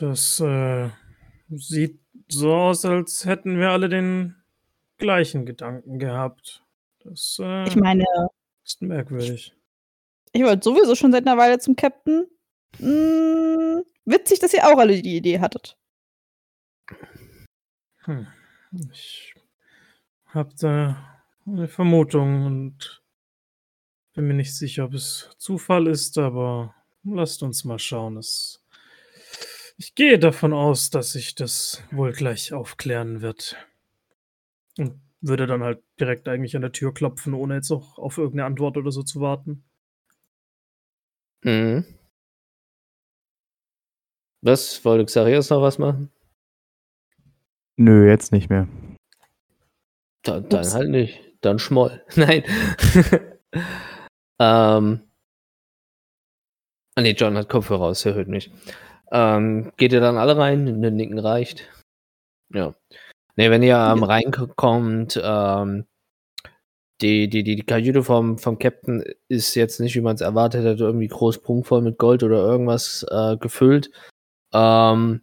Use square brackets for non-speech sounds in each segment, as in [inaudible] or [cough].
Das äh, sieht so aus, als hätten wir alle den gleichen Gedanken gehabt. Das äh, Ich meine, ist merkwürdig. ich wollte sowieso schon seit einer Weile zum Captain. Hm, witzig, dass ihr auch alle die Idee hattet. Hm. Ich habe da eine Vermutung und bin mir nicht sicher, ob es Zufall ist, aber lasst uns mal schauen. Es ich gehe davon aus, dass sich das wohl gleich aufklären wird. Und würde dann halt direkt eigentlich an der Tür klopfen, ohne jetzt auch auf irgendeine Antwort oder so zu warten. Mhm. Was? Wollte Xarias noch was machen? Nö, jetzt nicht mehr. Da, dann Ups. halt nicht. Dann schmoll. [laughs] Nein. [laughs] ähm. Ah, nee, John hat Kopfhörer aus, er hört mich. Ähm, geht ihr dann alle rein? Ne Nicken reicht. Ja. Nee, wenn ihr ähm, reinkommt, ähm, die, die, die, die Kajüte vom, vom Captain ist jetzt nicht, wie man es erwartet hätte, irgendwie groß prunkvoll mit Gold oder irgendwas äh, gefüllt. Ähm,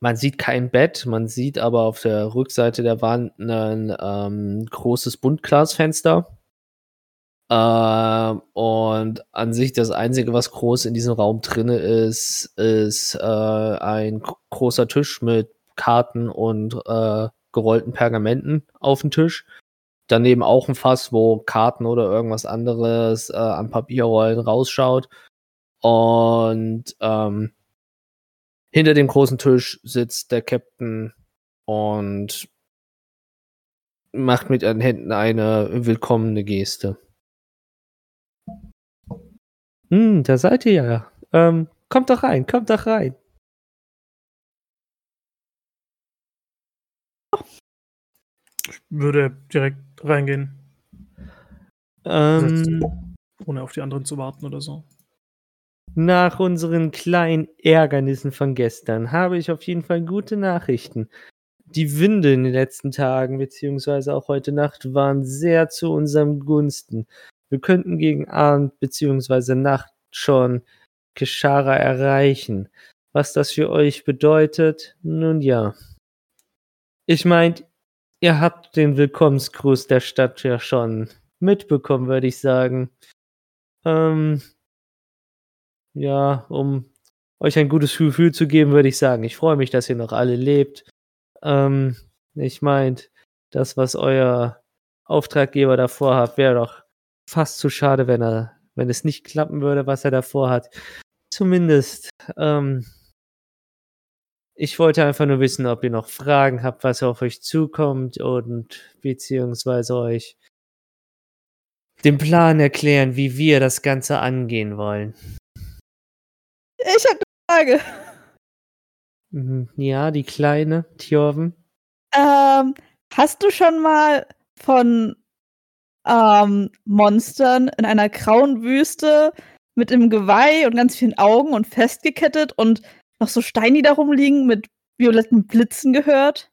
man sieht kein Bett, man sieht aber auf der Rückseite der Wand ein ähm, großes Buntglasfenster. Ähm, und an sich das Einzige, was groß in diesem Raum drinne ist, ist äh, ein gro- großer Tisch mit Karten und äh, gerollten Pergamenten auf dem Tisch. Daneben auch ein Fass, wo Karten oder irgendwas anderes äh, an Papierrollen rausschaut. Und ähm, hinter dem großen Tisch sitzt der Captain und macht mit den Händen eine willkommene Geste. Hm, da seid ihr ja. Ähm, kommt doch rein, kommt doch rein. Würde direkt reingehen, Ähm, ohne auf die anderen zu warten oder so. nach unseren kleinen Ärgernissen von gestern habe ich auf jeden Fall gute Nachrichten. Die Winde in den letzten Tagen, beziehungsweise auch heute Nacht, waren sehr zu unserem Gunsten. Wir könnten gegen Abend beziehungsweise Nacht schon Keshara erreichen. Was das für euch bedeutet, nun ja. Ich meint, ihr habt den Willkommensgruß der Stadt ja schon mitbekommen, würde ich sagen. Ähm, ja, um euch ein gutes Gefühl zu geben, würde ich sagen, ich freue mich, dass ihr noch alle lebt. Ähm, ich meint, das, was euer Auftraggeber davor hat, wäre doch fast zu schade, wenn er, wenn es nicht klappen würde, was er davor hat. Zumindest, ähm, ich wollte einfach nur wissen, ob ihr noch Fragen habt, was auf euch zukommt und beziehungsweise euch den Plan erklären, wie wir das Ganze angehen wollen. Ich habe eine Frage. Mhm, Ja, die kleine Tjorven. Ähm, hast du schon mal von ähm, Monstern in einer grauen Wüste mit einem Geweih und ganz vielen Augen und festgekettet und noch so Steine, die da rumliegen mit violetten Blitzen gehört?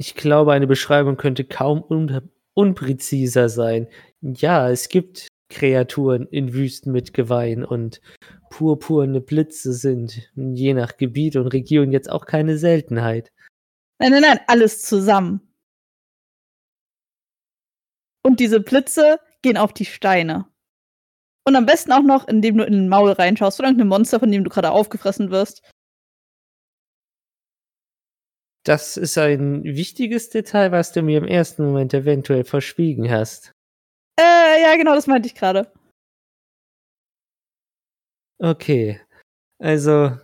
Ich glaube, eine Beschreibung könnte kaum un unpräziser sein. Ja, es gibt Kreaturen in Wüsten mit Geweihen und purpurne Blitze sind je nach Gebiet und Region jetzt auch keine Seltenheit. Nein, nein, nein, alles zusammen. Und diese Blitze gehen auf die Steine. Und am besten auch noch, indem du in den Maul reinschaust oder irgendein Monster, von dem du gerade aufgefressen wirst. Das ist ein wichtiges Detail, was du mir im ersten Moment eventuell verschwiegen hast. Äh, ja, genau, das meinte ich gerade. Okay. Also,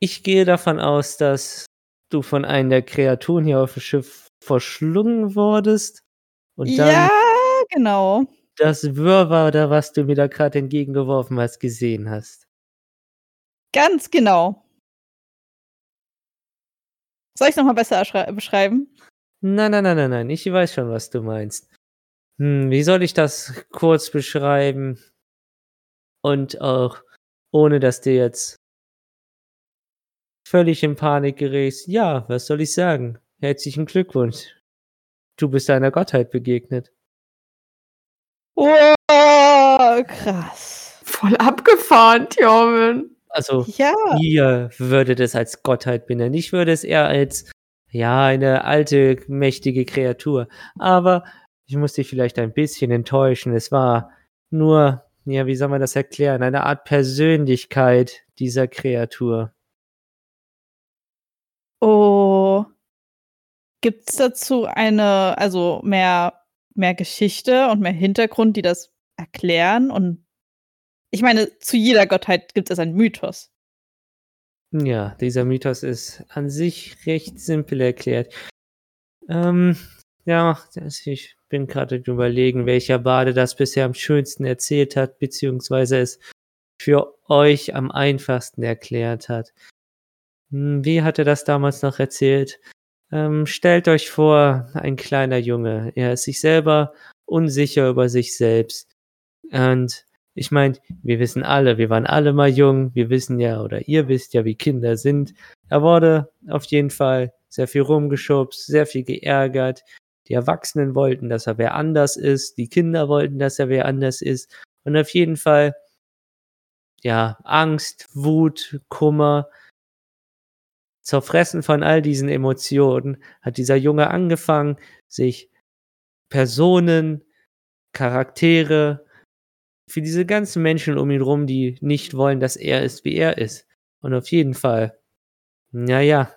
ich gehe davon aus, dass du von einer der Kreaturen hier auf dem Schiff verschlungen wurdest. Und dann Ja, genau. das Wirrwarr, da was du mir da gerade entgegengeworfen hast, gesehen hast. Ganz genau. Soll ich nochmal besser beschreiben? Nein, nein, nein, nein, nein. Ich weiß schon, was du meinst. Hm, wie soll ich das kurz beschreiben? Und auch ohne, dass du jetzt völlig in Panik gerätst. Ja, was soll ich sagen? Herzlichen Glückwunsch. Du bist einer Gottheit begegnet. Oh, krass. Voll abgefahren, Thorben. Also, Ja. ihr würdet es als Gottheit benennen. Ich würde es eher als, ja, eine alte, mächtige Kreatur. Aber ich muss dich vielleicht ein bisschen enttäuschen. Es war nur, ja, wie soll man das erklären? Eine Art Persönlichkeit dieser Kreatur. Oh. Gibt's dazu eine, also mehr, mehr Geschichte und mehr Hintergrund, die das erklären? Und ich meine, zu jeder Gottheit gibt es einen Mythos. Ja, dieser Mythos ist an sich recht simpel erklärt. Ähm, ja, ich bin gerade überlegen, welcher Bade das bisher am schönsten erzählt hat, beziehungsweise es für euch am einfachsten erklärt hat. Hm, Wie hat er das damals noch erzählt? Ähm, stellt euch vor, ein kleiner Junge. Er ist sich selber unsicher über sich selbst. Und ich meine, wir wissen alle, wir waren alle mal jung, wir wissen ja, oder ihr wisst ja, wie Kinder sind. Er wurde auf jeden Fall sehr viel rumgeschubst, sehr viel geärgert. Die Erwachsenen wollten, dass er wer anders ist, die Kinder wollten, dass er wer anders ist. Und auf jeden Fall, ja, Angst, Wut, Kummer, zerfressen von all diesen Emotionen, hat dieser Junge angefangen, sich Personen, Charaktere, für diese ganzen Menschen um ihn rum, die nicht wollen, dass er ist, wie er ist. Und auf jeden Fall, naja,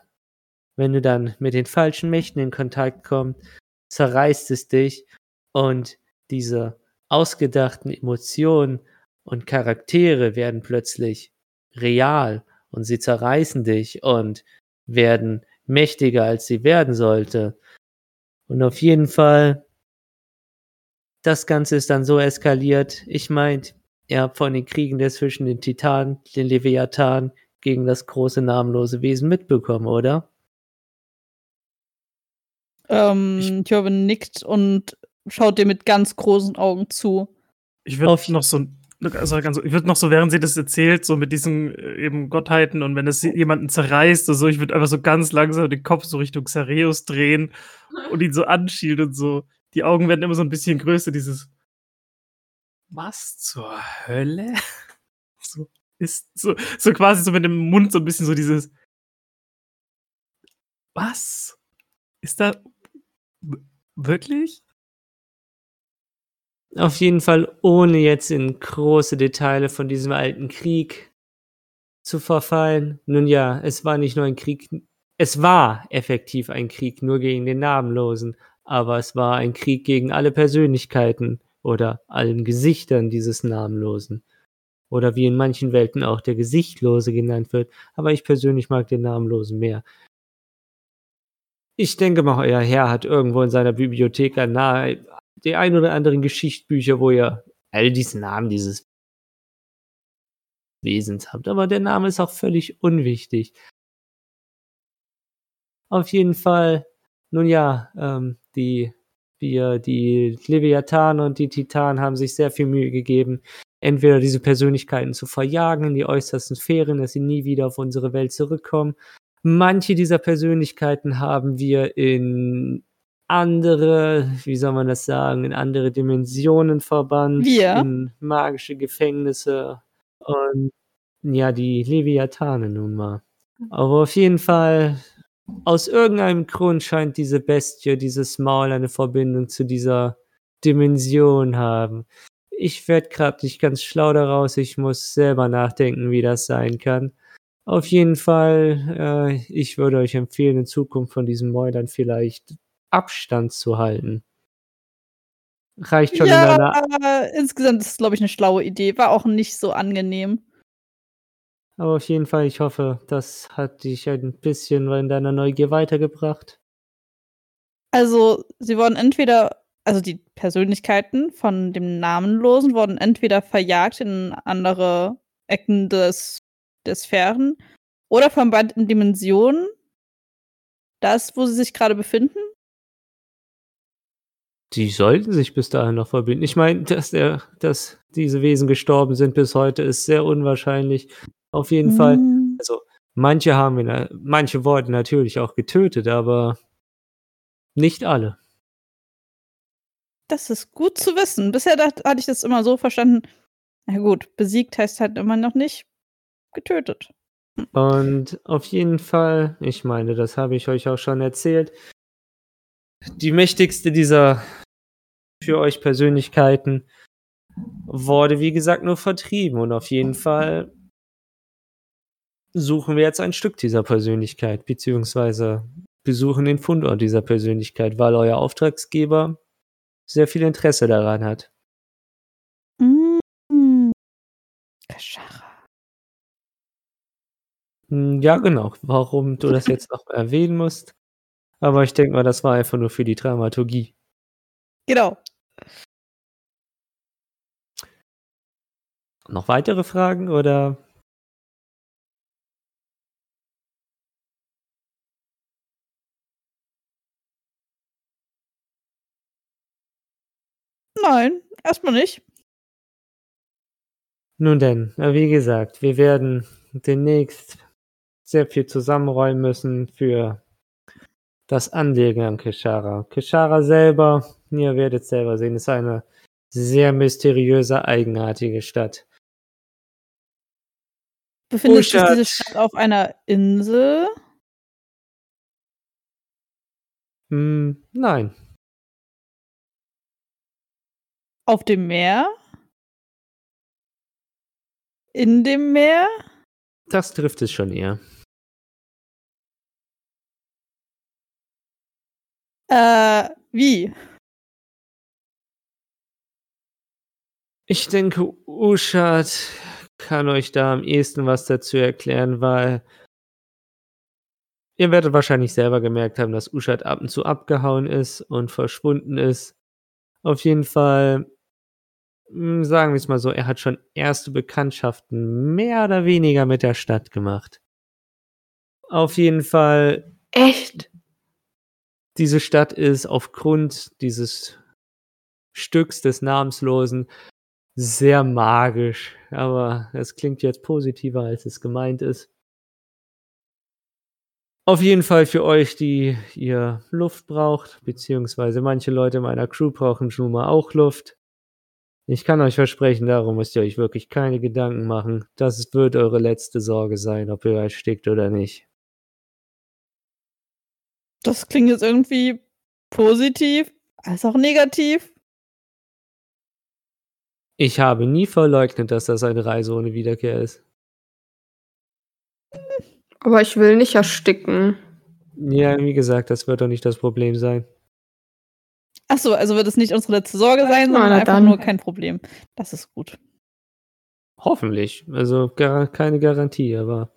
wenn du dann mit den falschen Mächten in Kontakt kommst, zerreißt es dich und diese ausgedachten Emotionen und Charaktere werden plötzlich real und sie zerreißen dich und werden mächtiger, als sie werden sollte. Und auf jeden Fall, das Ganze ist dann so eskaliert. Ich meint, ihr habt von den Kriegen der zwischen den Titanen, den Leviathan gegen das große namenlose Wesen mitbekommen, oder? Ähm, Thurban nickt und schaut dir mit ganz großen Augen zu. Ich würde Auf- noch so, also ganz, ich würde noch so, während sie das erzählt, so mit diesen äh, eben Gottheiten und wenn es jemanden zerreißt oder so, ich würde einfach so ganz langsam den Kopf so Richtung Xareus drehen und ihn so anschielen und so. Die Augen werden immer so ein bisschen größer, dieses Was zur Hölle? [laughs] So ist so, so quasi so mit dem Mund so ein bisschen so dieses Was? Ist da wirklich? Auf jeden Fall, ohne jetzt in große Details von diesem alten Krieg zu verfallen. Nun ja, es war nicht nur ein Krieg, es war effektiv ein Krieg nur gegen den Namenlosen, aber es war ein Krieg gegen alle Persönlichkeiten oder allen Gesichtern dieses Namenlosen. Oder wie in manchen Welten auch der Gesichtlose genannt wird, aber ich persönlich mag den Namenlosen mehr. Ich denke mal, euer Herr hat irgendwo in seiner Bibliothek ein die ein oder anderen Geschichtsbücher, wo ihr all diesen Namen dieses Wesens habt. Aber der Name ist auch völlig unwichtig. Auf jeden Fall, nun ja, ähm, die, wir, die Leviathan und die Titanen haben sich sehr viel Mühe gegeben, entweder diese Persönlichkeiten zu verjagen in die äußersten Sphären, dass sie nie wieder auf unsere Welt zurückkommen. Manche dieser Persönlichkeiten haben wir in andere, wie soll man das sagen, in andere Dimensionen verbannt, Wir? in magische Gefängnisse und ja, die Leviathane nun mal. Aber auf jeden Fall, aus irgendeinem Grund scheint diese Bestie, dieses Maul eine Verbindung zu dieser Dimension haben. Ich werde gerade nicht ganz schlau daraus, ich muss selber nachdenken, wie das sein kann. Auf jeden Fall, äh, ich würde euch empfehlen, in Zukunft von diesen Mäulern vielleicht Abstand zu halten. Reicht schon in ja, einer aber insgesamt ist es, glaube ich, eine schlaue Idee. War auch nicht so angenehm. Aber auf jeden Fall, ich hoffe, das hat dich ein bisschen in deiner Neugier weitergebracht. Also, sie wurden entweder, also die Persönlichkeiten von dem Namenlosen wurden entweder verjagt in andere Ecken des, der Sphären oder von beiden Dimensionen. Das, wo sie sich gerade befinden. Die sollten sich bis dahin noch verbinden. Ich meine, dass, der, dass diese Wesen gestorben sind bis heute, ist sehr unwahrscheinlich. Auf jeden Fall. Hm. Also, manche haben wir, manche wurden natürlich auch getötet, aber nicht alle. Das ist gut zu wissen. Bisher dacht, hatte ich das immer so verstanden. Na gut, besiegt heißt halt immer noch nicht getötet. Und auf jeden Fall, ich meine, das habe ich euch auch schon erzählt, die mächtigste dieser für euch Persönlichkeiten wurde, wie gesagt, nur vertrieben. Und auf jeden Fall suchen wir jetzt ein Stück dieser Persönlichkeit, beziehungsweise besuchen den Fundort dieser Persönlichkeit, weil euer Auftragsgeber sehr viel Interesse daran hat. Mm. Kashara. Hm, Ja, genau. Warum du das jetzt noch erwähnen musst. Aber ich denke mal, das war einfach nur für die Dramaturgie. Genau. Noch weitere Fragen oder? Nein, erstmal nicht. Nun denn, wie gesagt, wir werden demnächst sehr viel zusammenräumen müssen für das Anlegen an Keshara. Keshara selber, ihr werdet selber sehen, ist eine sehr mysteriöse, eigenartige Stadt. Befindet sich Uschat. diese Stadt auf einer Insel? Hm, nein, Auf dem Meer? In dem Meer? das trifft es schon eher. Äh, wie? Ich denke, Uschat kann euch da am ehesten was dazu erklären, weil ihr werdet wahrscheinlich selber gemerkt haben, dass Uschat ab und zu abgehauen ist und verschwunden ist. Auf jeden Fall, hm, sagen wir es mal so, er hat schon erste Bekanntschaften mehr oder weniger mit der Stadt gemacht. Auf jeden Fall, Echt? diese Stadt ist aufgrund dieses Stücks des Namenslosen sehr magisch, aber es klingt jetzt positiver, als es gemeint ist. Auf jeden Fall für euch, die ihr Luft braucht, beziehungsweise manche Leute meiner Crew brauchen schon mal auch Luft. Ich kann euch versprechen, darum müsst ihr euch wirklich keine Gedanken machen. Das wird eure letzte Sorge sein, ob ihr erstickt oder nicht. Das klingt jetzt irgendwie positiv, als auch negativ. Ich habe nie verleugnet, dass das eine Reise ohne Wiederkehr ist. Aber ich will nicht ersticken. Ja, wie gesagt, das wird doch nicht das Problem sein. Achso, also wird es nicht unsere letzte Sorge sein, Na, sondern einfach dann. nur kein Problem. Das ist gut. Hoffentlich. Also gar, keine Garantie, aber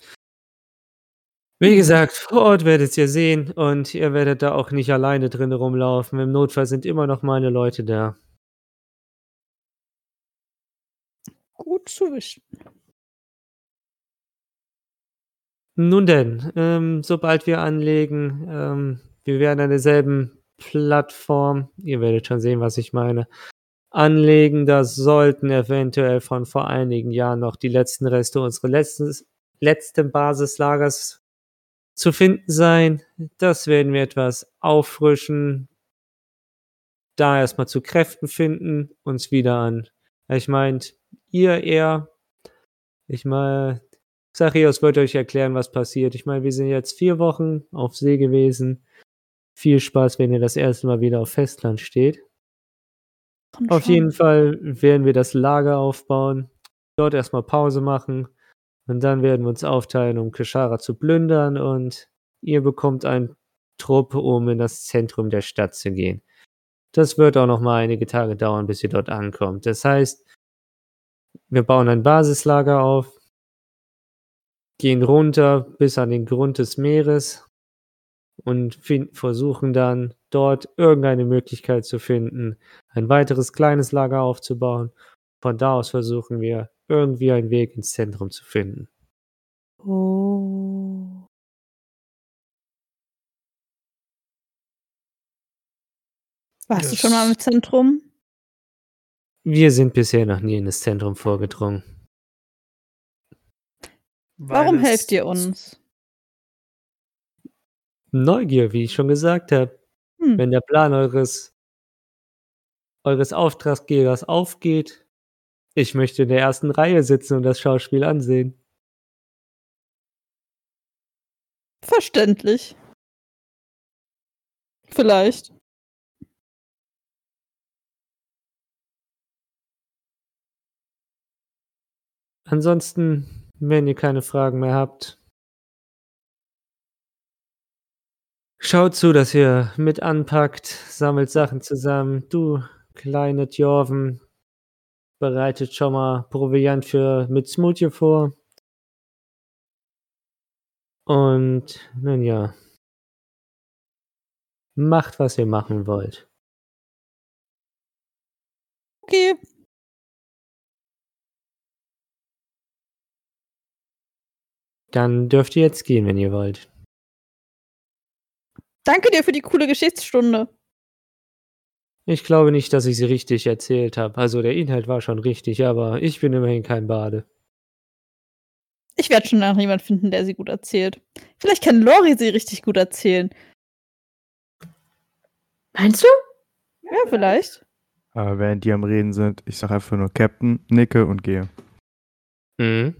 wie gesagt, vor Ort werdet ihr sehen und ihr werdet da auch nicht alleine drin rumlaufen. Im Notfall sind immer noch meine Leute da. Gut zu wissen. Nun denn, ähm, sobald wir anlegen, ähm, wir werden an derselben Plattform, ihr werdet schon sehen, was ich meine, anlegen. Da sollten eventuell von vor einigen Jahren noch die letzten Reste unseres letzten, letzten Basislagers zu finden sein. Das werden wir etwas auffrischen, da erstmal zu Kräften finden, uns wieder an. Ich meint, ihr eher, ich meine, Zachäus wird euch erklären, was passiert. Ich meine, wir sind jetzt vier Wochen auf See gewesen. Viel Spaß, wenn ihr das erste Mal wieder auf Festland steht. Komm Auf schon. jeden Fall werden wir das Lager aufbauen, dort erstmal Pause machen und dann werden wir uns aufteilen, um Keshara zu plündern und ihr bekommt einen Trupp, um in das Zentrum der Stadt zu gehen. Das wird auch noch mal einige Tage dauern, bis ihr dort ankommt. Das heißt, wir bauen ein Basislager auf, gehen runter bis an den Grund des Meeres und versuchen dann dort irgendeine Möglichkeit zu finden, ein weiteres kleines Lager aufzubauen. Von da aus versuchen wir irgendwie einen Weg ins Zentrum zu finden. Oh. Warst du schon mal im Zentrum? Wir sind bisher noch nie in das Zentrum vorgedrungen. Warum helft ihr uns? Neugier, wie ich schon gesagt habe. Hm. Wenn der Plan eures, eures Auftraggebers aufgeht, Ich möchte in der ersten Reihe sitzen und das Schauspiel ansehen. Verständlich. Vielleicht. Ansonsten, wenn ihr keine Fragen mehr habt, schaut zu, dass ihr mit anpackt, sammelt Sachen zusammen. Du, kleine Tjorven, bereitet schon mal Proviant für mit Smoothie vor. Und nun ja, macht, was ihr machen wollt. Okay. Dann dürft ihr jetzt gehen, wenn ihr wollt. Danke dir für die coole Geschichtsstunde. Ich glaube nicht, dass ich sie richtig erzählt habe. Also der Inhalt war schon richtig, aber ich bin immerhin kein Bade. Ich werde schon noch jemand finden, der sie gut erzählt. Vielleicht kann Lori sie richtig gut erzählen. Meinst du? Ja, vielleicht. Aber während die am Reden sind, ich sage einfach nur Captain, nicke und gehe. Mhm.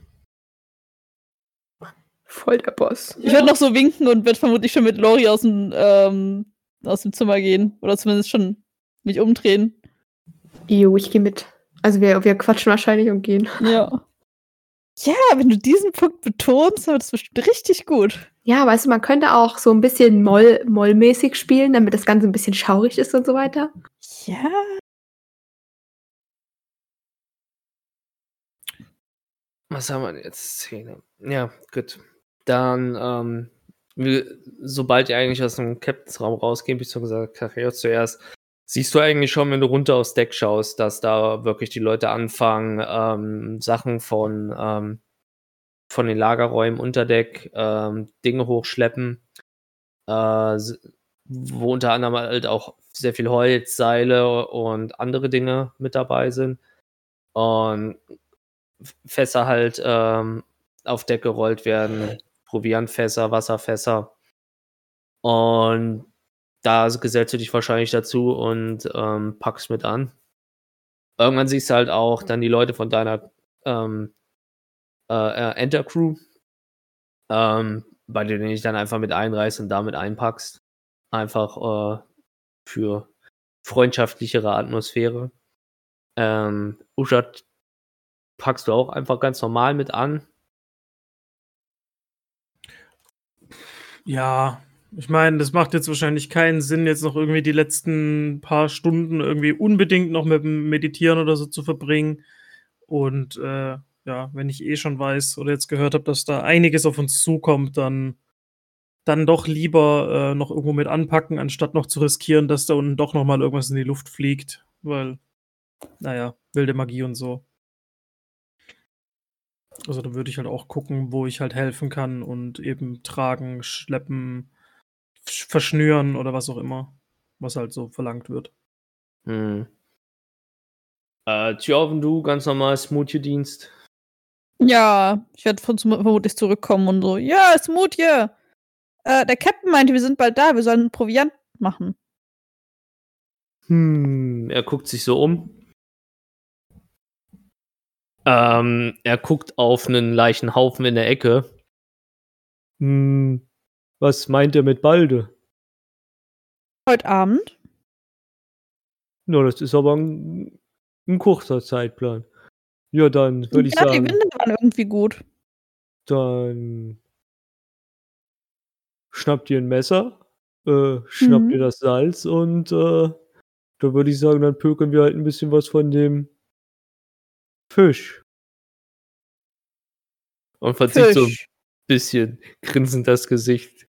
Voll der Boss. Ich würde noch so winken und werde vermutlich schon mit Lori aus dem, ähm, aus dem Zimmer gehen. Oder zumindest schon mich umdrehen. Jo, ich gehe mit. Also wir, wir quatschen wahrscheinlich und gehen. [laughs] Ja. Ja, wenn du diesen Punkt betonst, dann wird es bestimmt richtig gut. Ja, weißt du, man könnte auch so ein bisschen Moll, Mollmäßig spielen, damit das Ganze ein bisschen schaurig ist und so weiter. Ja. Was haben wir denn jetzt? Szene. Ja, gut. Dann, ähm, wie, sobald ihr eigentlich aus dem Captains-Raum rausgeht, beziehungsweise Karriere zuerst, siehst du eigentlich schon, wenn du runter aufs Deck schaust, dass da wirklich die Leute anfangen, ähm, Sachen von, ähm, von den Lagerräumen unter Deck, ähm, Dinge hochschleppen, äh, wo unter anderem halt auch sehr viel Holz, Seile und andere Dinge mit dabei sind. Und Fässer halt ähm, auf Deck gerollt werden, Proviantfässer, Wasserfässer. Und da gesellst du dich wahrscheinlich dazu und ähm, packst mit an. Irgendwann siehst du halt auch dann die Leute von deiner ähm, äh, äh, Enter-Crew, ähm, bei denen du dich dann einfach mit einreißt und damit einpackst. Einfach äh, für freundschaftlichere Atmosphäre. Ähm, Uschat packst du auch einfach ganz normal mit an. Ja, ich meine, das macht jetzt wahrscheinlich keinen Sinn, jetzt noch irgendwie die letzten paar Stunden irgendwie unbedingt noch mit dem Meditieren oder so zu verbringen. Und äh, ja, wenn ich eh schon weiß oder jetzt gehört habe, dass da einiges auf uns zukommt, dann, dann doch lieber äh, noch irgendwo mit anpacken, anstatt noch zu riskieren, dass da unten doch nochmal irgendwas in die Luft fliegt. Weil, naja, wilde Magie und so. Also da würde ich halt auch gucken, wo ich halt helfen kann und eben tragen, schleppen, sch- verschnüren oder was auch immer, was halt so verlangt wird. Hm. Äh, Tjorven, du ganz normal Smoothie-Dienst. Ja, ich werde von- vermutlich zurückkommen und so. Ja, Smoothie. Äh, der Captain meinte, wir sind bald da, wir sollen Proviant machen. Hm, er guckt sich so um. Ähm, er guckt auf einen leichten Haufen in der Ecke. Hm, was meint er mit Balde? Heute Abend. Na, das ist aber ein, ein kurzer Zeitplan. Ja, dann würde ich ja, die sagen, Winde waren irgendwie gut. dann schnappt ihr ein Messer, äh, schnappt Mhm. ihr das Salz und äh, da würde ich sagen, dann pökeln wir halt ein bisschen was von dem Fisch. Und verzieht so ein bisschen grinsend das Gesicht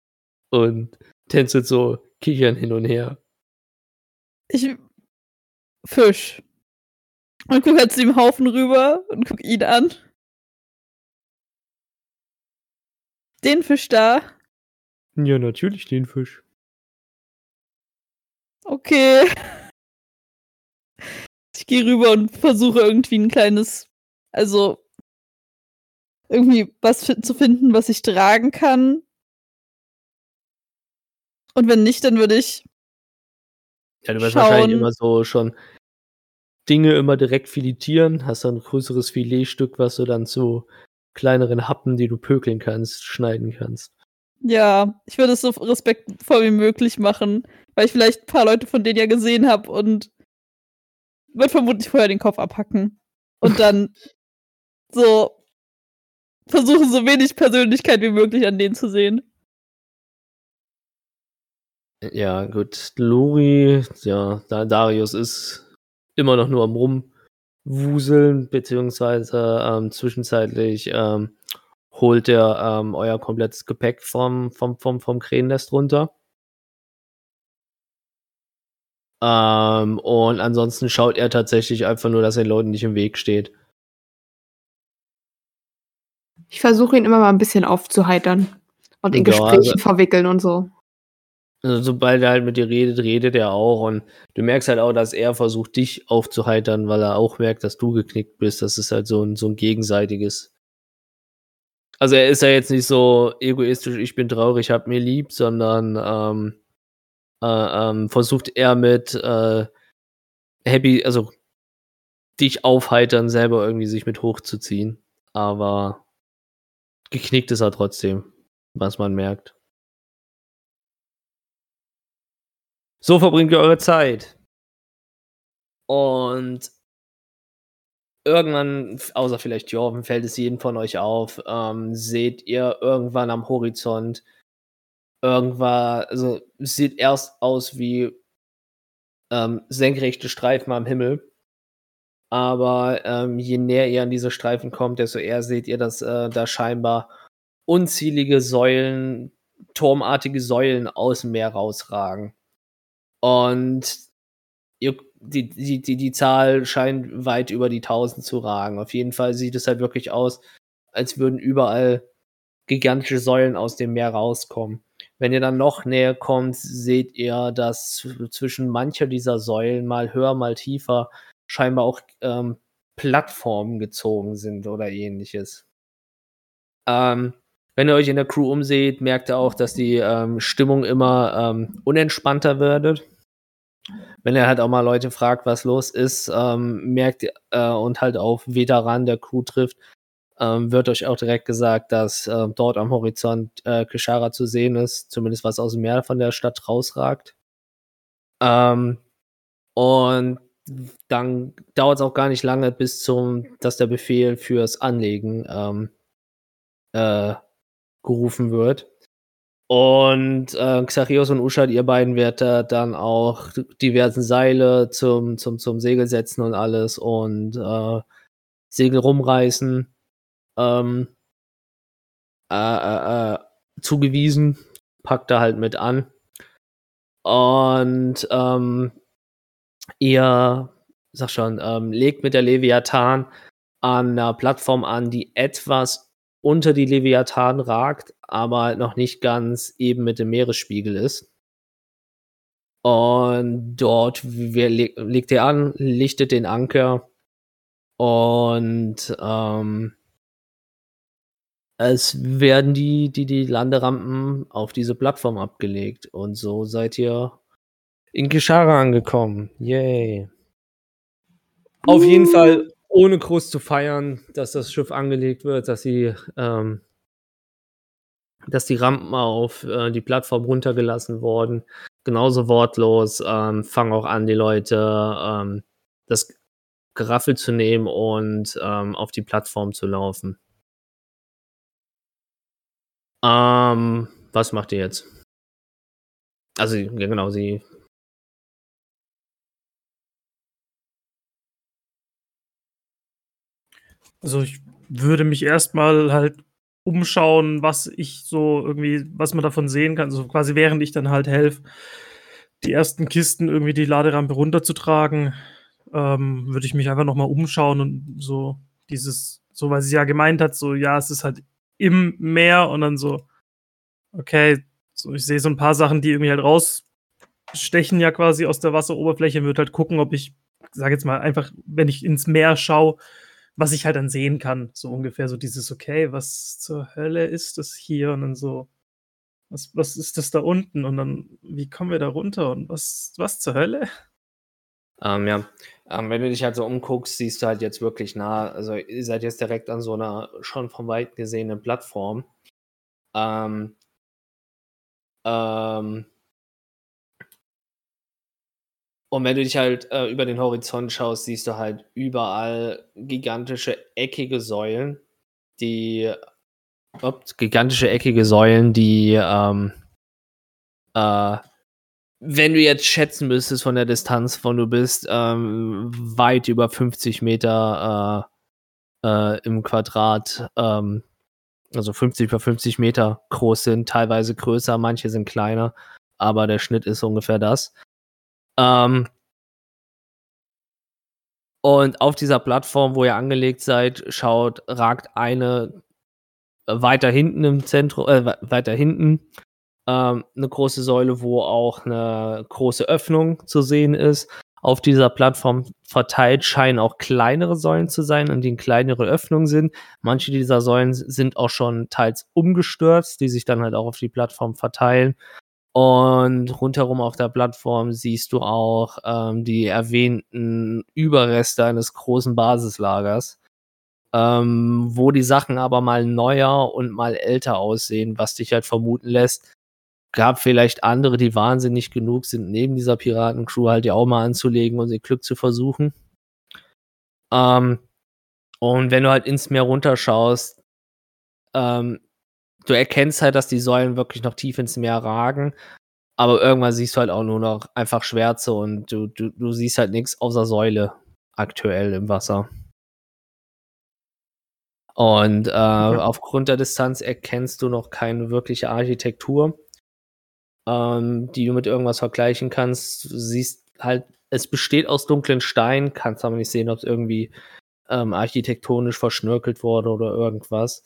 und tänzelt so kichern hin und her. Ich. Fisch. Und guck halt zu dem Haufen rüber und guck ihn an. Den Fisch da. Ja, natürlich den Fisch. Okay. [laughs] Ich gehe rüber und versuche irgendwie ein kleines, also irgendwie was zu finden, was ich tragen kann. Und wenn nicht, dann würde ich Ja, du wirst wahrscheinlich immer so schon Dinge immer direkt filetieren, hast dann ein größeres Filetstück, was du dann zu kleineren Happen, die du pökeln kannst, schneiden kannst. Ja, ich würde es so respektvoll wie möglich machen, weil ich vielleicht ein paar Leute von denen ja gesehen habe und würde vermutlich vorher den Kopf abhacken und dann [laughs] so versuchen, so wenig Persönlichkeit wie möglich an denen zu sehen. Ja, gut. Lori, ja, da Darius ist immer noch nur am Rumwuseln, beziehungsweise ähm, zwischenzeitlich ähm, holt er ähm, euer komplettes Gepäck vom, vom, vom, vom Krähennest runter. Ähm, und ansonsten schaut er tatsächlich einfach nur, dass er den Leuten nicht im Weg steht. Ich versuche ihn immer mal ein bisschen aufzuheitern und in Ja, Gespräche also- verwickeln und so. Also, sobald er halt mit dir redet, redet er auch. Und du merkst halt auch, dass er versucht, dich aufzuheitern, weil er auch merkt, dass du geknickt bist. Das ist halt so ein, so ein gegenseitiges. Also er ist ja jetzt nicht so egoistisch, ich bin traurig, hab mir lieb, sondern ähm, äh, ähm, versucht er mit äh, happy, also dich aufheitern, selber irgendwie sich mit hochzuziehen. Aber geknickt ist er trotzdem, was man merkt. So verbringt ihr eure Zeit. Und irgendwann, außer vielleicht Jorven, fällt es jedem von euch auf, ähm, seht ihr irgendwann am Horizont irgendwann, also sieht erst aus wie ähm, senkrechte Streifen am Himmel. Aber ähm, je näher ihr an diese Streifen kommt, desto eher seht ihr, dass äh, da scheinbar unzählige Säulen, turmartige Säulen aus dem Meer rausragen. Und ihr, die, die, die, die Zahl scheint weit über die 1000 zu ragen. Auf jeden Fall sieht es halt wirklich aus, als würden überall gigantische Säulen aus dem Meer rauskommen. Wenn ihr dann noch näher kommt, seht ihr, dass zw- zwischen mancher dieser Säulen mal höher, mal tiefer scheinbar auch ähm, Plattformen gezogen sind oder ähnliches. Ähm, wenn ihr euch in der Crew umseht, merkt ihr auch, dass die ähm, Stimmung immer ähm, unentspannter wird. Wenn ihr halt auch mal Leute fragt, was los ist, ähm, merkt ihr äh, und halt auf Veteranen der Crew trifft, ähm, wird euch auch direkt gesagt, dass äh, dort am Horizont äh, Kishara zu sehen ist, zumindest was aus dem Meer von der Stadt rausragt. Ähm, und dann dauert es auch gar nicht lange, bis zum, dass der Befehl fürs Anlegen ähm, äh, gerufen wird. Und äh, Xarios und Uschad, ihr beiden werdet dann auch diversen Seile zum, zum, zum Segel setzen und alles und äh, Segel rumreißen. Ähm, äh, äh, äh, zugewiesen, packt er halt mit an. Und ähm, ihr, sag schon, ähm, legt mit der Leviathan an einer Plattform an, die etwas unter die Leviathan ragt, aber halt noch nicht ganz eben mit dem Meeresspiegel ist. Und dort legt ihr an, lichtet den Anker und ähm, es werden die, die, die Landerampen auf diese Plattform abgelegt. Und so seid ihr in Kishara angekommen. Yay. Auf jeden Fall ohne groß zu feiern, dass das Schiff angelegt wird, dass sie, ähm, dass die Rampen auf äh, die Plattform runtergelassen wurden. Genauso wortlos ähm, fangen auch an, die Leute ähm, das Geraffel zu nehmen und ähm, auf die Plattform zu laufen. Ähm, was macht ihr jetzt? Also, ja, genau, sie. Also ich würde mich erstmal halt umschauen, was ich so irgendwie, was man davon sehen kann. Also quasi während ich dann halt helfe, die ersten Kisten irgendwie die Laderampe runterzutragen, ähm, würde ich mich einfach nochmal umschauen und so dieses, so weil sie ja gemeint hat, so ja, es ist halt im Meer und dann so, okay, so ich sehe so ein paar Sachen, die irgendwie halt rausstechen ja quasi aus der Wasseroberfläche und würde halt gucken, ob ich, sag jetzt mal, einfach, wenn ich ins Meer schaue, was ich halt dann sehen kann. So ungefähr so dieses, okay, was zur Hölle ist das hier? Und dann so, was, was ist das da unten? Und dann, wie kommen wir da runter? Und was, was zur Hölle? Ähm, ja. Ähm, wenn du dich halt so umguckst, siehst du halt jetzt wirklich nah, also ihr seid jetzt direkt an so einer schon von weit gesehenen Plattform. Ähm, ähm, und wenn du dich halt äh, über den Horizont schaust, siehst du halt überall gigantische eckige Säulen, die ups, gigantische eckige Säulen, die ähm, äh, wenn du jetzt schätzen müsstest von der Distanz, von du bist, ähm, weit über 50 Meter äh, äh, im Quadrat, ähm, also 50 über 50 Meter groß sind, teilweise größer, manche sind kleiner, aber der Schnitt ist ungefähr das. Ähm, und auf dieser Plattform, wo ihr angelegt seid, schaut, ragt eine weiter hinten im Zentrum, äh, weiter hinten ähm, eine große Säule, wo auch eine große Öffnung zu sehen ist. Auf dieser Plattform verteilt scheinen auch kleinere Säulen zu sein, in denen kleinere Öffnungen sind. Manche dieser Säulen sind auch schon teils umgestürzt, die sich dann halt auch auf die Plattform verteilen. Und rundherum auf der Plattform siehst du auch ähm, die erwähnten Überreste eines großen Basislagers, ähm, wo die Sachen aber mal neuer und mal älter aussehen, was dich halt vermuten lässt. Gab vielleicht andere, die wahnsinnig genug sind, neben dieser Piratencrew halt ja auch mal anzulegen und ihr Glück zu versuchen. Ähm, und wenn du halt ins Meer runterschaust, ähm, du erkennst halt, dass die Säulen wirklich noch tief ins Meer ragen. Aber irgendwann siehst du halt auch nur noch einfach Schwärze und du, du, du siehst halt nichts außer Säule aktuell im Wasser. Und äh, okay. aufgrund der Distanz erkennst du noch keine wirkliche Architektur, ähm, die du mit irgendwas vergleichen kannst. Du siehst halt, es besteht aus dunklen Steinen, kannst aber nicht sehen, ob es irgendwie ähm, architektonisch verschnörkelt wurde oder irgendwas.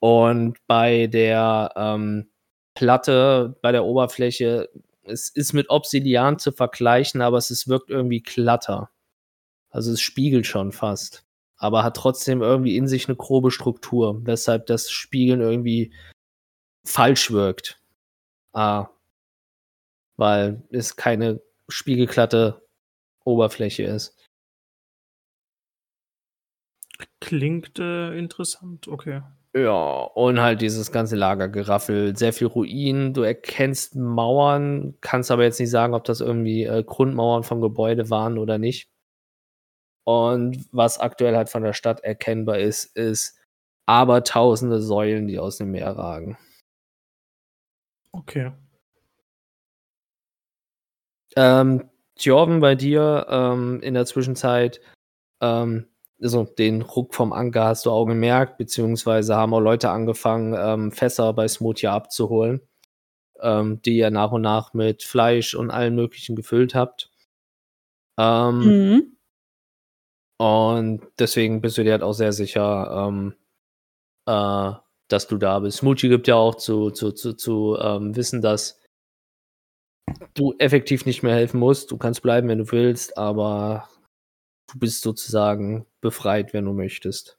Und bei der ähm, Platte, bei der Oberfläche, es ist mit Obsidian zu vergleichen, aber es ist, wirkt irgendwie glatter. Also es spiegelt schon fast. Aber hat trotzdem irgendwie in sich eine grobe Struktur, weshalb das Spiegeln irgendwie falsch wirkt. Ah, weil es keine spiegelglatte Oberfläche ist. Klingt äh, interessant, okay. Ja, und halt dieses ganze Lagergeraffel, sehr viel Ruinen. Du erkennst Mauern, kannst aber jetzt nicht sagen, ob das irgendwie äh, Grundmauern vom Gebäude waren oder nicht. Und was aktuell halt von der Stadt erkennbar ist, ist aber tausende Säulen, die aus dem Meer ragen. Okay. Ähm, Jorven, bei dir ähm, in der Zwischenzeit ähm, also den Ruck vom Anker hast du auch gemerkt, beziehungsweise haben auch Leute angefangen, ähm, Fässer bei Smoothie abzuholen, ähm, die ihr nach und nach mit Fleisch und allen möglichen gefüllt habt. Ähm, mhm. Und deswegen bist du dir halt auch sehr sicher, ähm, äh, dass du da bist. Smoothie gibt ja auch zu, zu, zu, zu ähm, wissen, dass du effektiv nicht mehr helfen musst. Du kannst bleiben, wenn du willst, aber du bist sozusagen befreit, wenn du möchtest.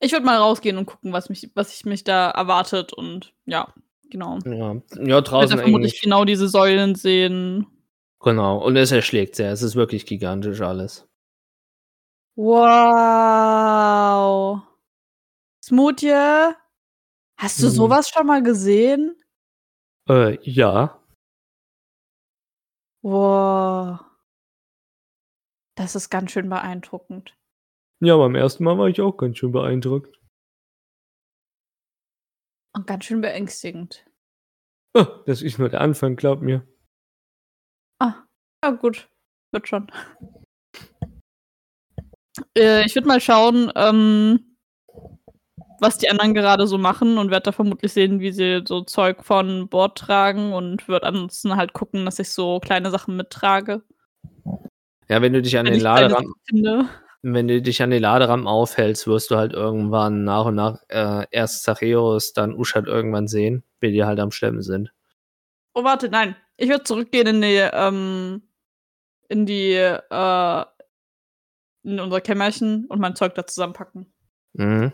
Ich würde mal rausgehen und gucken, was mich, was ich mich da erwartet und ja, genau. Ja, ja draußen ich vermutlich genau diese Säulen sehen. Genau, und es erschlägt sehr. Es ist wirklich gigantisch alles. Wow. Smoothie, hast du hm. sowas schon mal gesehen? Äh, ja. Wow. Das ist ganz schön beeindruckend. Ja, beim ersten Mal war ich auch ganz schön beeindruckt. Und ganz schön beängstigend. Oh, das ist nur der Anfang, glaub mir. Ah, ja gut. Wird schon. Äh, ich würde mal schauen, ähm, was die anderen gerade so machen und werde da vermutlich sehen, wie sie so Zeug von Bord tragen und würde ansonsten halt gucken, dass ich so kleine Sachen mittrage. Ja, wenn du dich an wenn den Laderampen wenn du dich an den Laderampen aufhältst, wirst du halt irgendwann nach und nach äh, erst Zacheus, dann Uschat irgendwann sehen, wie die halt am Schlemmen sind. Oh, warte, nein. Ich würde zurückgehen in die, ähm, in die, äh, in unser Kämmerchen und mein Zeug da zusammenpacken. Mhm.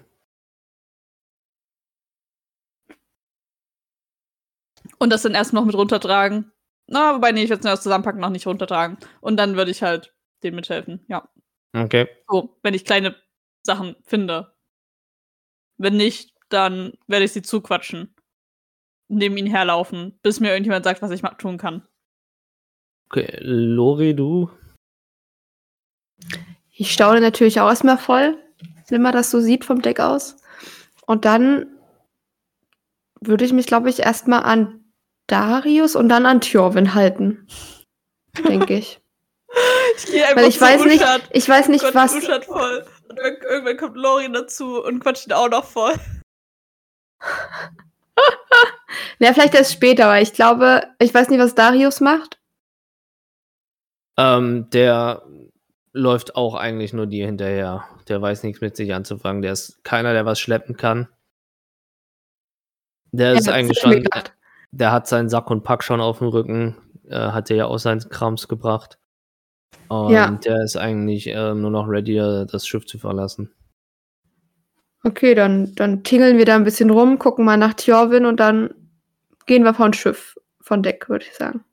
Und das dann erst noch mit runtertragen Na, wobei, nee, ich würde es erst zusammenpacken, noch nicht runtertragen. Und dann würde ich halt dem mithelfen, ja. Okay. So, wenn ich kleine Sachen finde. Wenn nicht, dann werde ich sie zuquatschen. Neben ihn herlaufen, bis mir irgendjemand sagt, was ich tun kann. Okay, Lori, du? Ich staune natürlich auch erstmal voll, wenn man das so sieht vom Deck aus. Und dann würde ich mich, glaube ich, erstmal an Darius und dann an Thjorvin halten. Denke ich. [laughs] Ich gehe Weil ich weiß nicht, ich weiß nicht, Gott, was. Uschat voll. Und ir- irgendwann kommt Lori dazu und quatscht ihn auch noch voll. [laughs] Ja, vielleicht erst später, aber ich glaube, ich weiß nicht, was Darius macht. Ähm, der läuft auch eigentlich nur dir hinterher. Der weiß nichts mit sich anzufangen. Der ist keiner, der was schleppen kann. Der ist Ja, das eigentlich schon, gedacht. Der hat seinen Sack und Pack schon auf dem Rücken. Äh, hat der ja auch seinen Krams gebracht. Und Ja. der ist eigentlich äh, nur noch ready, äh, das Schiff zu verlassen. Okay, dann, dann tingeln wir da ein bisschen rum, gucken mal nach Thjorvin und dann gehen wir von Schiff, von Deck, würde ich sagen.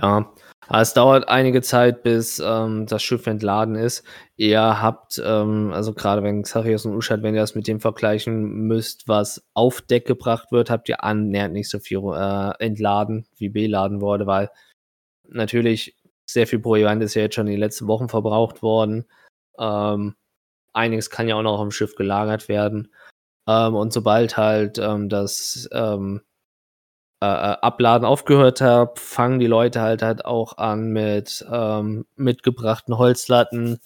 Ja, es dauert einige Zeit, bis ähm, das Schiff entladen ist. Ihr habt, ähm, also gerade wenn Xarius und Uschat, wenn ihr das mit dem vergleichen müsst, was auf Deck gebracht wird, habt ihr annähernd nicht so viel äh, entladen, wie beladen wurde, weil natürlich sehr viel Proviant ist ja jetzt schon in den letzten Wochen verbraucht worden. Ähm, einiges kann ja auch noch am Schiff gelagert werden. Ähm, und sobald halt ähm, das ähm, äh, äh, Abladen aufgehört hat, fangen die Leute halt halt auch an mit ähm, mitgebrachten Holzlatten,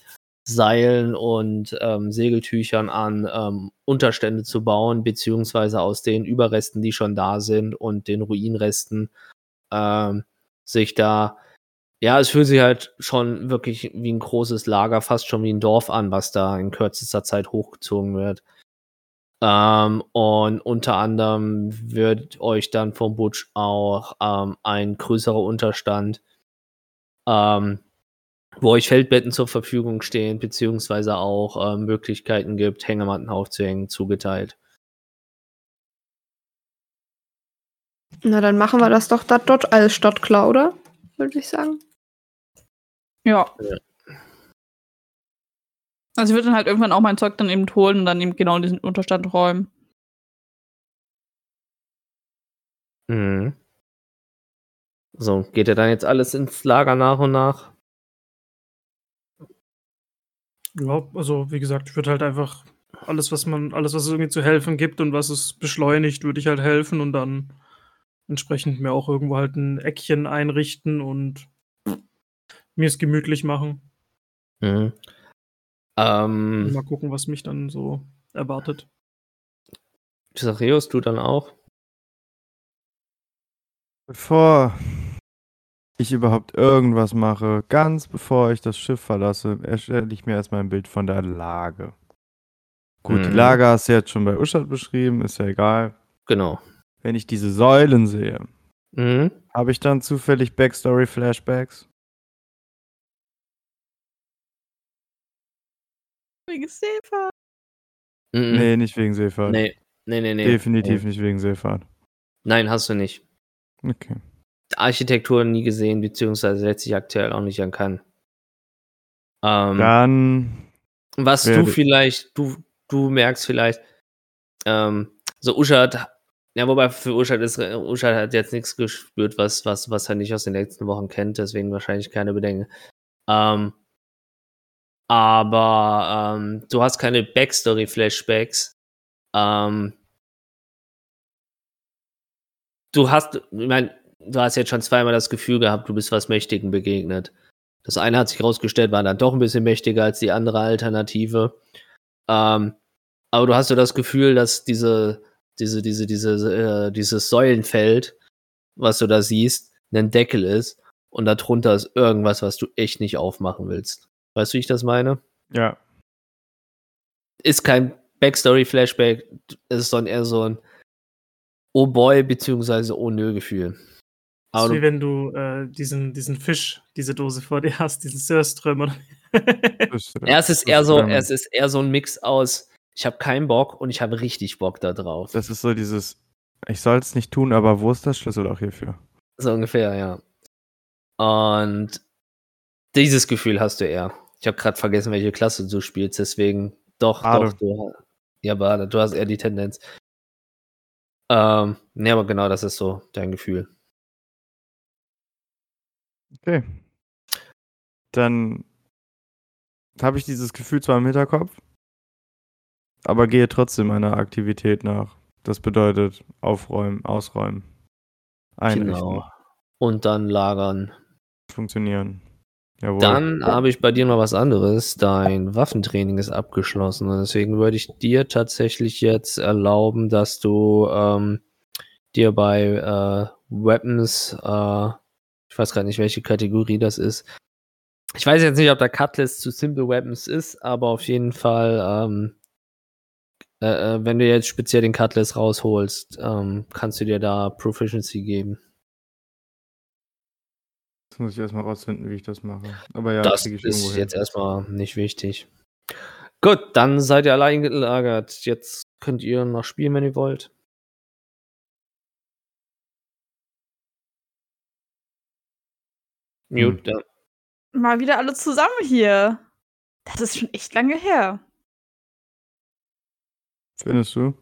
Seilen und ähm, Segeltüchern an ähm, Unterstände zu bauen, beziehungsweise aus den Überresten, die schon da sind und den Ruinresten ähm, sich da ja, es fühlt sich halt schon wirklich wie ein großes Lager, fast schon wie ein Dorf an, was da in kürzester Zeit hochgezogen wird. Ähm, und unter anderem wird euch dann vom Butch auch ähm, ein größerer Unterstand, ähm, wo euch Feldbetten zur Verfügung stehen, beziehungsweise auch ähm, Möglichkeiten gibt, Hängematten aufzuhängen, zugeteilt. Na, dann machen wir das doch da dort als Stadtklar, oder? Würde ich sagen. Ja. Ja. Also ich würde dann halt irgendwann auch mein Zeug dann eben holen und dann eben genau in diesen Unterstand räumen. Mhm. So, geht ihr dann jetzt alles ins Lager nach und nach? Ja, also wie gesagt, ich würde halt einfach alles, was man, alles, was es irgendwie zu helfen gibt und was es beschleunigt, würde ich halt helfen und dann entsprechend mir auch irgendwo halt ein Eckchen einrichten und mir es gemütlich machen. Mhm. Ähm, mal gucken, was mich dann so erwartet. Xareus, du dann auch? Bevor ich überhaupt irgendwas mache, ganz bevor ich das Schiff verlasse, erstelle ich mir erstmal ein Bild von der Lage. Gut, die Mhm. Lage hast du jetzt schon bei Uschat beschrieben, ist ja egal. Genau. Wenn ich diese Säulen sehe, Mhm. habe ich dann zufällig Backstory-Flashbacks? Wegen Seefahrt. Mhm. Nee, nicht wegen Seefahrt. Nee, nee, nee, nee. Definitiv nicht wegen Seefahrt. Nein, hast du nicht. Okay. Architektur nie gesehen, beziehungsweise lässt sich aktuell auch nicht erkennen. Ähm, Dann was du vielleicht, du, du merkst vielleicht, ähm, so Uschat, ja, wobei für Uschat ist, Uschat hat jetzt nichts gespürt, was, was, was er nicht aus den letzten Wochen kennt, deswegen wahrscheinlich keine Bedenken. Ähm, aber ähm, du hast keine Backstory-Flashbacks. Ähm, du hast, ich meine, du hast jetzt schon zweimal das Gefühl gehabt, du bist was Mächtigen begegnet. Das eine hat sich herausgestellt, war dann doch ein bisschen mächtiger als die andere Alternative. Ähm, aber du hast so das Gefühl, dass diese, diese, diese, diese, äh, dieses Säulenfeld, was du da siehst, ein Deckel ist und darunter ist irgendwas, was du echt nicht aufmachen willst. Weißt du, wie ich das meine? Ja. Ist kein Backstory-Flashback, es ist sondern eher so ein Oh boy, beziehungsweise Oh nö Gefühl. Das ist wie du, wenn du äh, diesen, diesen Fisch, diese Dose vor dir hast, diesen Sörström oder. Das, [laughs] ja, es ist eher so, es ist eher so ein Mix aus, ich habe keinen Bock und ich habe richtig Bock da drauf. Das ist so dieses, Ich soll es nicht tun, aber wo ist das Schlüssel auch hierfür? So ungefähr, ja. Und dieses Gefühl hast du eher. Ich habe gerade vergessen, welche Klasse du spielst, deswegen doch, Bade. doch, du, ja, Bade, du hast eher die Tendenz. Ähm, nee, aber genau, das ist so dein Gefühl. Okay. Dann habe ich dieses Gefühl zwar im Hinterkopf, aber gehe trotzdem meiner Aktivität nach. Das bedeutet aufräumen, ausräumen, einrichten, Genau. Und dann lagern. funktionieren. Jawohl. Dann habe ich bei dir noch was anderes. Dein Waffentraining ist abgeschlossen. Und deswegen würde ich dir tatsächlich jetzt erlauben, dass du ähm, dir bei äh, Weapons, äh, ich weiß gerade nicht, welche Kategorie das ist. Ich weiß jetzt nicht, ob der Cutlass zu Simple Weapons ist, aber auf jeden Fall, ähm, äh, äh, wenn du jetzt speziell den Cutlass rausholst, ähm, kannst du dir da Proficiency geben. Jetzt muss ich erstmal rausfinden, wie ich das mache. Aber ja, das ist jetzt erstmal nicht wichtig. Gut, dann seid ihr allein gelagert. Jetzt könnt ihr noch spielen, wenn ihr wollt. Hm. Mute, ja. Mal wieder alle zusammen hier. Das ist schon echt lange her. Findest du?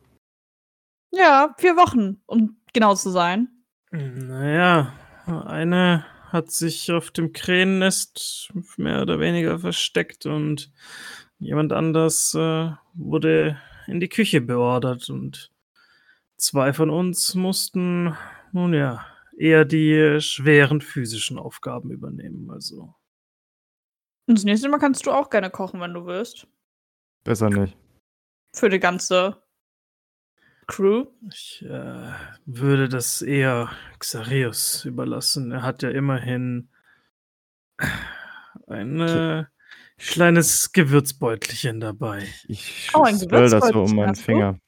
Ja, vier Wochen, um genau zu sein. Naja, eine hat sich auf dem Krähennest mehr oder weniger versteckt und jemand anders äh, wurde in die Küche beordert und zwei von uns mussten, nun ja, eher die schweren physischen Aufgaben übernehmen. Also, Und das nächste Mal kannst du auch gerne kochen, wenn du willst. Besser nicht. Für die ganze Crew. ich äh, würde das eher Xarius überlassen. Er hat ja immerhin ein äh, kleines Gewürzbeutelchen dabei. Ich Oh, ein das so um Gewürzbeutelchen meinen? Finger.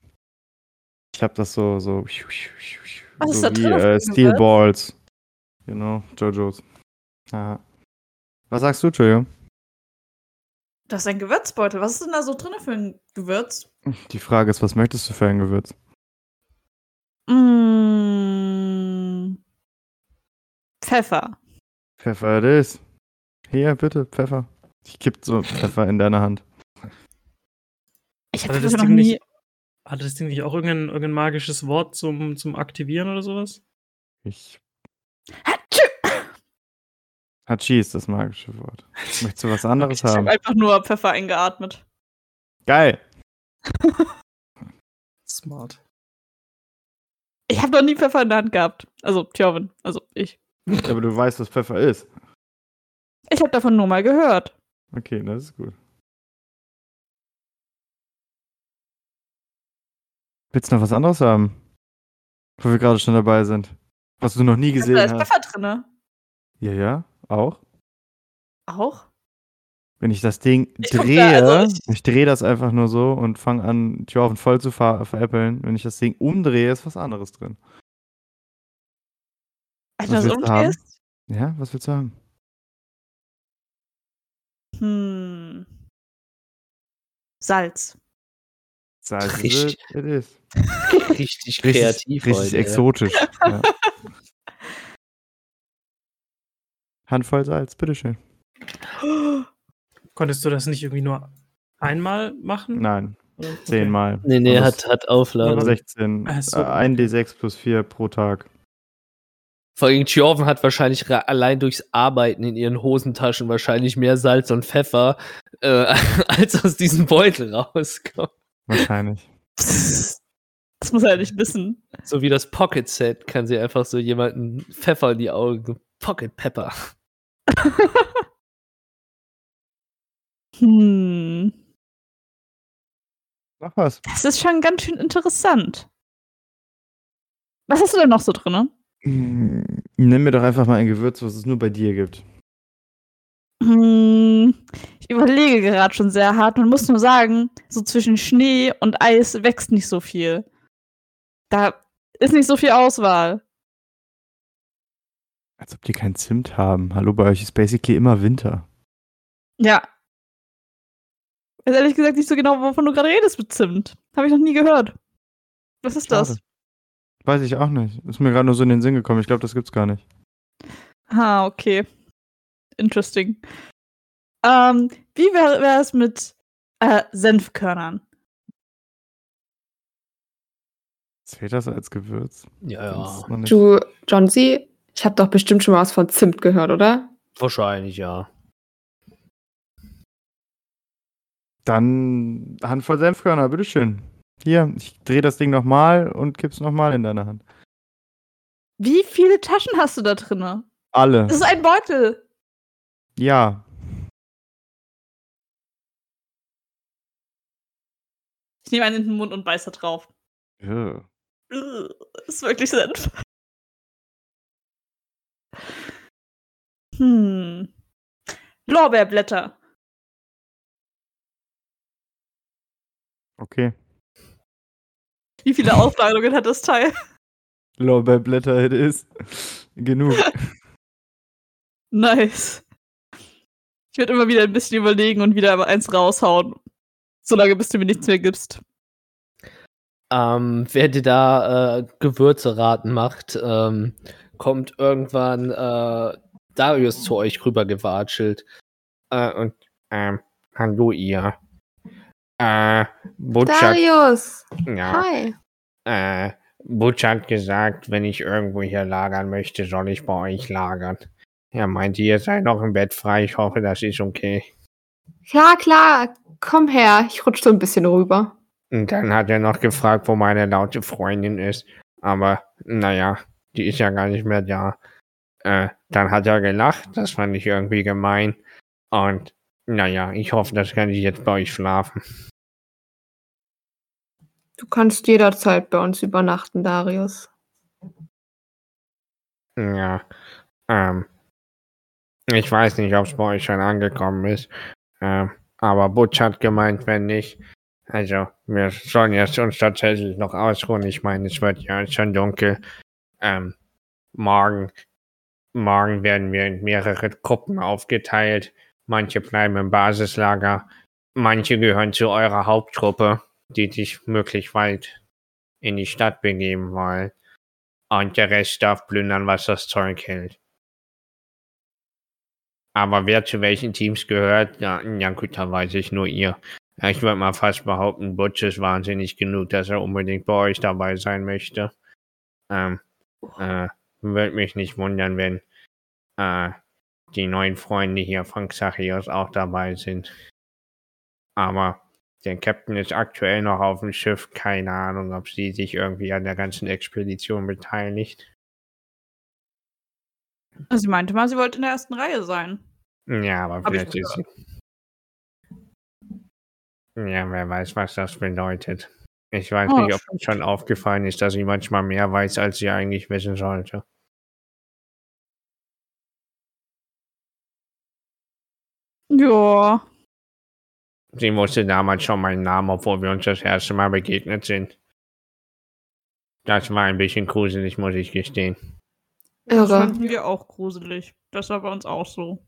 Ich habe das so, so, Was ist so da wie drin für äh, Steel? Balls. Genau, Jojos. Aha. Was sagst du, Jojo? Das ist ein Gewürzbeutel. Was ist denn da so drin für ein Gewürz? Die Frage ist, was möchtest du für ein Gewürz? Mmh. Pfeffer. Pfeffer it is. Hier, bitte, Pfeffer. Ich kipp so Pfeffer in deine Hand. Ich Hatte habe das das noch Ding nie. nicht- Hatte das Ding nicht auch irgendein, irgendein magisches Wort zum, zum Aktivieren oder sowas? Ich. Hatschü! Hachi ist das magische Wort. Möchtest du was anderes [laughs] Ich habe haben? einfach nur Pfeffer eingeatmet. Geil. Smart. Ich habe noch nie Pfeffer in der Hand gehabt. Also, Tjorvin. Also, ich. Aber du weißt, was Pfeffer ist. Ich habe davon nur mal gehört. Okay, das ist gut. Willst du noch was anderes haben? Wo wir gerade schon dabei sind. Was du noch nie gesehen da ist hast. Pfeffer drinne. Ja, ja, auch. Auch? Wenn ich das Ding Ich guck da, drehe, also ich, ich- drehe das einfach nur so und fange an, Tjorven voll zu ver veräppeln. Wenn ich das Ding umdrehe, ist was anderes drin. Wenn du Was das willst du haben? umdrehst? Ja, was willst du haben? Hm. Salz. Salz Richtig. it, is. Richtig Richtig, kreativ richtig heute, ja. exotisch. ja. [laughs] Handvoll Salz, bitteschön. Konntest du das nicht irgendwie nur einmal machen? Nein? Okay. zehnmal. Nee, nee, Und hat, hat Auflagen. 16. Ach so, äh, ein D6 plus 4 pro Tag. Vor allem Tjorven hat wahrscheinlich allein durchs Arbeiten in ihren Hosentaschen wahrscheinlich mehr Salz und Pfeffer, äh, [laughs] als aus diesem Beutel rauskommt. Wahrscheinlich. [laughs] Das muss er ja nicht wissen. So wie das Pocket Set kann sie einfach so jemanden Pfeffer in die Augen. Pocket Pepper. [laughs] Hm. Mach was. Das ist schon ganz schön interessant. Was hast du denn noch so drin? Mm, Nimm mir doch einfach mal ein Gewürz, was es nur bei dir gibt. Hm, ich überlege gerade schon sehr hart und muss nur sagen, so zwischen Schnee und Eis wächst nicht so viel. Da ist nicht so viel Auswahl. Als ob die kein Zimt haben. Hallo, bei euch ist basically immer Winter. Ja. Weiß ehrlich gesagt nicht so genau, wovon du gerade redest mit Zimt. Habe ich noch nie gehört. Was ist das? Schade. Weiß ich auch nicht. Ist mir gerade nur so in den Sinn gekommen. Ich glaube, das gibt's gar nicht. Ah, okay. Interesting. Ähm, wie wäre es mit äh, Senfkörnern? Zählt das als Gewürz? Ja, Das ja. Du, John C., ich habe doch bestimmt schon mal was von Zimt gehört, oder? Wahrscheinlich, ja. Dann Handvoll Senfkörner, bitteschön. Hier, ich drehe das Ding nochmal und kipp's nochmal in deine Hand. Wie viele Taschen hast du da drinne? Alle. Das ist ein Beutel. Ja. Ich nehme einen in den Mund und beiße drauf. Ja. Ugh, ist wirklich Senf. Hm. Lorbeerblätter. Okay. Wie viele [laughs] Aufladungen hat das Teil? Lorbeerblätter it is. [laughs] Genug. [laughs] Nice. Ich werde immer wieder ein bisschen überlegen und wieder eins raushauen. Solange bis du mir nichts mehr gibst. Ähm, wer dir da äh, Gewürze raten macht, ähm, kommt irgendwann äh, Darius zu euch rüber gewatschelt. Äh, und, ähm, hallo ihr. Äh, Butch hat, Darius! ja, Hi! äh, Butch hat gesagt, wenn ich irgendwo hier lagern möchte, soll ich bei euch lagern. Er meinte, ihr seid noch im Bett frei. Ich hoffe, das ist okay. Klar, klar, komm her. Ich rutsch so ein bisschen rüber. Und dann hat er noch gefragt, wo meine laute Freundin ist. Aber naja, die ist ja gar nicht mehr da. Äh, dann hat er gelacht, das fand ich irgendwie gemein. Und naja, ich hoffe, das kann ich jetzt bei euch schlafen. Du kannst jederzeit bei uns übernachten, Darius. Ja, ähm, ich weiß nicht, ob es bei euch schon angekommen ist. Ähm, aber Butch hat gemeint, wenn nicht. Also, wir sollen jetzt uns tatsächlich noch ausruhen. Ich meine, es wird ja schon dunkel. Ähm, morgen, morgen werden wir in mehrere Gruppen aufgeteilt. Manche bleiben im Basislager. Manche gehören zu eurer Haupttruppe, die sich möglichst weit in die Stadt begeben wollen. Und der Rest darf plündern, was das Zeug hält. Aber wer zu welchen Teams gehört, ja, ja gut, da weiß ich nur ihr. Ich würde mal fast behaupten, Butch ist wahnsinnig genug, dass er unbedingt bei euch dabei sein möchte. Ähm, äh, würde mich nicht wundern, wenn äh, die neuen Freunde hier von Xachios auch dabei sind. Aber der Captain ist aktuell noch auf dem Schiff. Keine Ahnung, ob sie sich irgendwie an der ganzen Expedition beteiligt. Also sie meinte mal, sie wollte in der ersten Reihe sein. Ja, aber Hab ich vielleicht ist sie. Ja, wer weiß, was das bedeutet. Ich weiß Oh, nicht, ob es schon aufgefallen ist, dass sie manchmal mehr weiß, als sie eigentlich wissen sollte. Ja. Sie wusste damals schon meinen Namen, obwohl wir uns das erste Mal begegnet sind. Das war ein bisschen gruselig, muss ich gestehen. Das Irre. fanden wir auch gruselig. Das war bei uns auch so.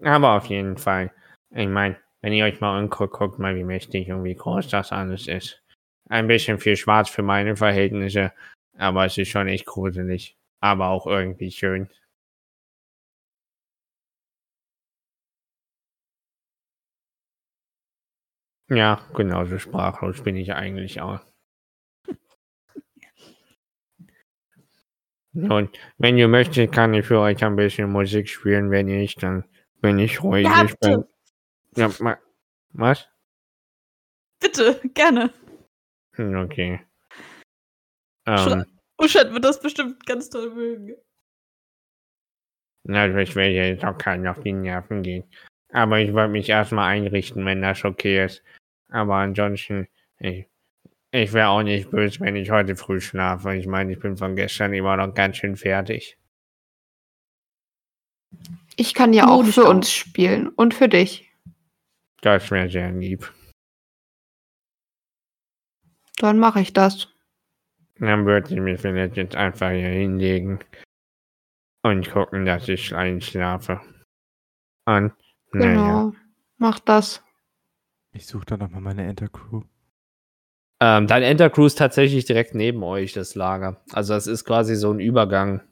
Aber auf jeden Fall. Ich meine, wenn ihr euch mal anguckt, guckt mal, wie mächtig und wie groß das alles ist. Ein bisschen viel schwarz für meine Verhältnisse, aber es ist schon echt gruselig. Aber auch irgendwie schön. Ja, genauso sprachlos bin ich eigentlich auch. Und wenn ihr möchtet, kann ich für euch ein bisschen Musik spielen. Wenn nicht, dann bin ich ruhig. Ja, Ich bin, ja, ma, was? Bitte, gerne. Hm, Okay. Ähm, Uschat wird das bestimmt ganz toll mögen. also ich will jetzt auch keinen auf die Nerven gehen. Aber ich wollte mich erstmal einrichten, wenn das okay ist. Aber ansonsten, ich, ich wäre auch nicht böse, wenn ich heute früh schlafe. Ich meine, ich bin von gestern immer noch ganz schön fertig. Ich kann ja auch für uns spielen und für dich. Das wäre sehr lieb. Dann mache ich das. Dann würde ich mich vielleicht jetzt einfach hier hinlegen und gucken, dass ich einschlafe. Und, naja. Genau. Mach das. Ich suche da nochmal meine Entercrew. Ähm, dein Entercrew ist tatsächlich direkt neben euch, das Lager. Also das ist quasi so ein Übergang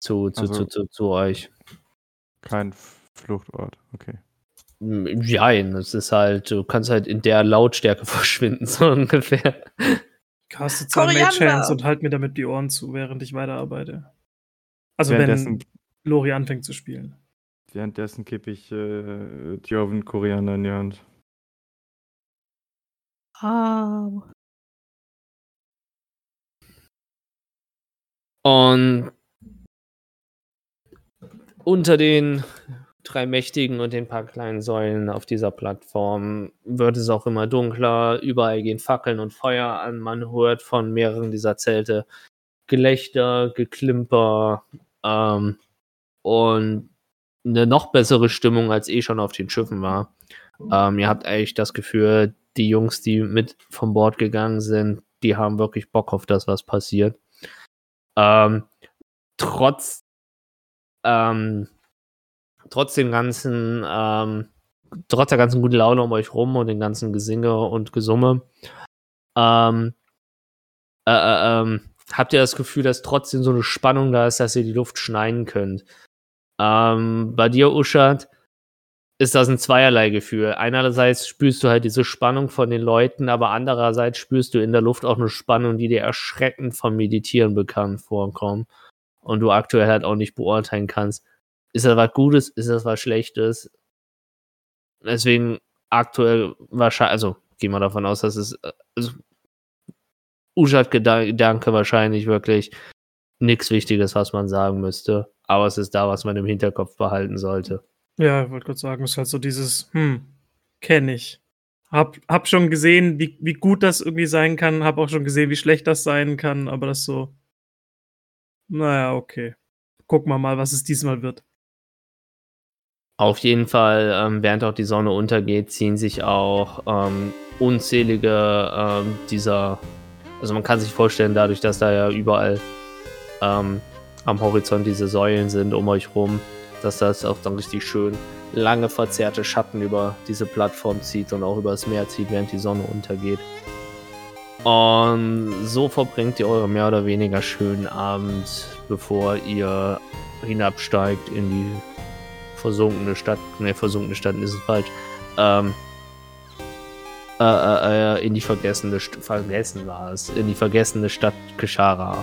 zu, zu, Also- zu, zu, zu euch. Kein Fluchtort, okay. Nein, es ist halt, du kannst halt in der Lautstärke [laughs] verschwinden, so ungefähr. Caste zwei Mage Koriander! Hands und halt mir damit die Ohren zu, während ich weiterarbeite. Also wenn Währenddessen, Lori anfängt zu spielen. währenddessen kippe ich äh, Dioven Koriander in die Hand. Ah. Und unter den drei Mächtigen und den paar kleinen Säulen auf dieser Plattform wird es auch immer dunkler. Überall gehen Fackeln und Feuer an. Man hört von mehreren dieser Zelte Gelächter, Geklimper ähm, und eine noch bessere Stimmung, als eh schon auf den Schiffen war. Ähm, ihr habt eigentlich das Gefühl, die Jungs, die mit vom Bord gegangen sind, die haben wirklich Bock auf das, was passiert. Ähm, trotz, ähm, trotz dem ganzen, ähm, trotz der ganzen guten Laune um euch rum und den ganzen Gesinge und Gesumme, ähm, äh, äh, ähm, habt ihr das Gefühl, dass trotzdem so eine Spannung da ist, dass ihr die Luft schneiden könnt. Ähm, bei dir, Uschat, ist das ein zweierlei Gefühl. Einerseits spürst du halt diese Spannung von den Leuten, aber andererseits spürst du in der Luft auch eine Spannung, die dir erschreckend vom Meditieren bekannt vorkommt. Und du aktuell halt auch nicht beurteilen kannst, ist das was Gutes, ist das was Schlechtes. Deswegen aktuell wahrscheinlich, also gehen wir davon aus, dass es äh, also, Uschat-Gedanke wahrscheinlich wirklich nichts Wichtiges, was man sagen müsste. Aber es ist da, was man im Hinterkopf behalten sollte. Ja, ich wollte gerade sagen, es ist halt so dieses, hm, kenne ich. Hab, hab schon gesehen, wie, wie gut das irgendwie sein kann, hab auch schon gesehen, wie schlecht das sein kann, aber das so, naja, okay. Gucken wir mal, was es diesmal wird. Auf jeden Fall, ähm, während auch die Sonne untergeht, ziehen sich auch ähm, unzählige ähm, dieser, also man kann sich vorstellen, dadurch, dass da ja überall ähm, am Horizont diese Säulen sind um euch rum, dass das auch dann richtig schön lange verzerrte Schatten über diese Plattform zieht und auch über das Meer zieht, während die Sonne untergeht. Und so verbringt ihr euren mehr oder weniger schönen Abend, bevor ihr hinabsteigt in die versunkene Stadt. Ne, versunkene Stadt ist es falsch. Ähm, äh, äh, äh, in die vergessene, St vergessen war es, in die vergessene Stadt Keshara